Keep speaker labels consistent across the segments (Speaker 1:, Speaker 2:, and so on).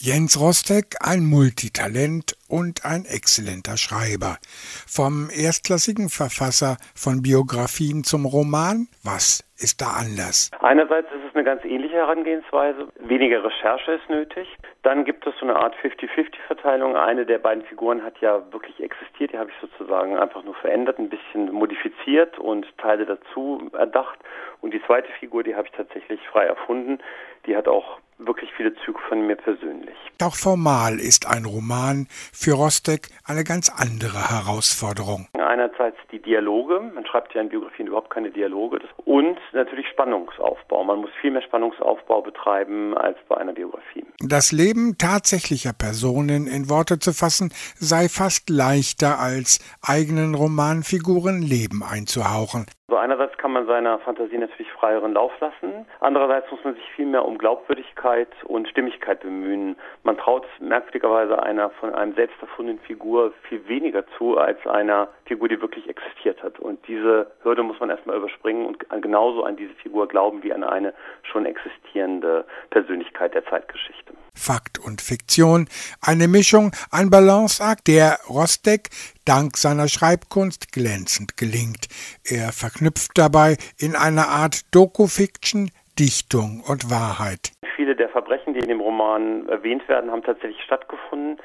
Speaker 1: Jens Rostek, ein Multitalent und ein exzellenter Schreiber. Vom erstklassigen Verfasser von Biografien zum Roman, was ist da anders?
Speaker 2: Einerseits ist es eine ganz ähnliche Herangehensweise. Weniger Recherche ist nötig. Dann gibt es so eine Art 50-50-Verteilung. Eine der beiden Figuren hat ja wirklich existiert. Die habe ich sozusagen einfach nur verändert, ein bisschen modifiziert und Teile dazu erdacht. Und die zweite Figur, die habe ich tatsächlich frei erfunden. Die hat auch wirklich viele Züge von mir persönlich.
Speaker 1: Auch formal ist ein Roman für Rostek eine ganz andere Herausforderung.
Speaker 2: Einerseits die Dialoge, man schreibt ja in Biografien überhaupt keine Dialoge, und natürlich Spannungsaufbau. Man muss viel mehr Spannungsaufbau betreiben als bei einer Biografie.
Speaker 1: Das Leben tatsächlicher Personen in Worte zu fassen, sei fast leichter als eigenen Romanfiguren Leben einzuhauchen.
Speaker 2: So einerseits kann man seiner Fantasie natürlich freieren Lauf lassen, andererseits muss man sich viel mehr um Glaubwürdigkeit und Stimmigkeit bemühen. Man traut merkwürdigerweise einer von einem selbst erfundenen Figur viel weniger zu als einer Figur, die wirklich existiert hat. Und diese Hürde muss man erstmal überspringen und genauso an diese Figur glauben wie an eine schon existierende Persönlichkeit der Zeitgeschichte.
Speaker 1: Fakt und Fiktion, eine Mischung, ein Balanceakt, der Rostek dank seiner Schreibkunst glänzend gelingt. Er verknüpft dabei in einer Art Doku-Fiction Dichtung und Wahrheit.
Speaker 2: Viele der Verbrechen, die in dem Roman erwähnt werden, haben tatsächlich stattgefunden.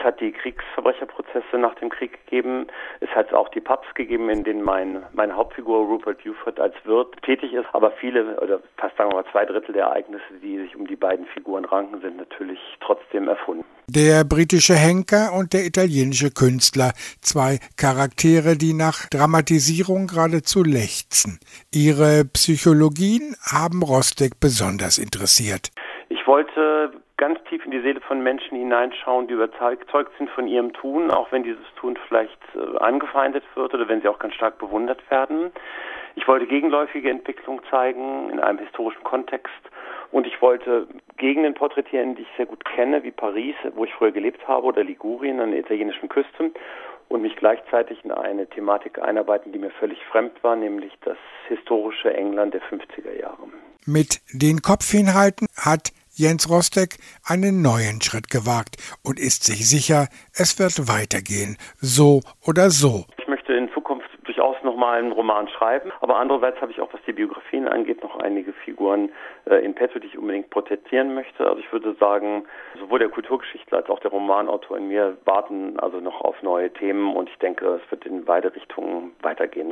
Speaker 2: Es hat die Kriegsverbrecherprozesse nach dem Krieg gegeben. Es hat auch die Pubs gegeben, in denen mein, meine Hauptfigur Rupert Buford als Wirt tätig ist. Aber viele, oder fast sagen wir mal zwei Drittel der Ereignisse, die sich um die beiden Figuren ranken, sind natürlich trotzdem erfunden.
Speaker 1: Der britische Henker und der italienische Künstler, zwei Charaktere, die nach Dramatisierung geradezu lechzen. Ihre Psychologien haben Rostek besonders interessiert.
Speaker 2: Ich wollte ganz tief in die Seele von Menschen hineinschauen, die überzeugt sind von ihrem Tun, auch wenn dieses Tun vielleicht äh, angefeindet wird oder wenn sie auch ganz stark bewundert werden. Ich wollte gegenläufige Entwicklung zeigen in einem historischen Kontext und ich wollte Gegenden porträtieren, die ich sehr gut kenne, wie Paris, wo ich früher gelebt habe, oder Ligurien an der italienischen Küste und mich gleichzeitig in eine Thematik einarbeiten, die mir völlig fremd war, nämlich das historische England der 50er Jahre.
Speaker 1: Mit den Kopf hinhalten hat Jens Rostek einen neuen Schritt gewagt und ist sich sicher, es wird weitergehen, so oder so.
Speaker 2: Ich möchte in Zukunft durchaus nochmal einen Roman schreiben, aber andererseits habe ich auch, was die Biografien angeht, noch einige Figuren äh, in petto, die ich unbedingt porträtieren möchte. Also ich würde sagen, sowohl der Kulturgeschichtler als auch der Romanautor in mir warten also noch auf neue Themen und ich denke, es wird in beide Richtungen weitergehen.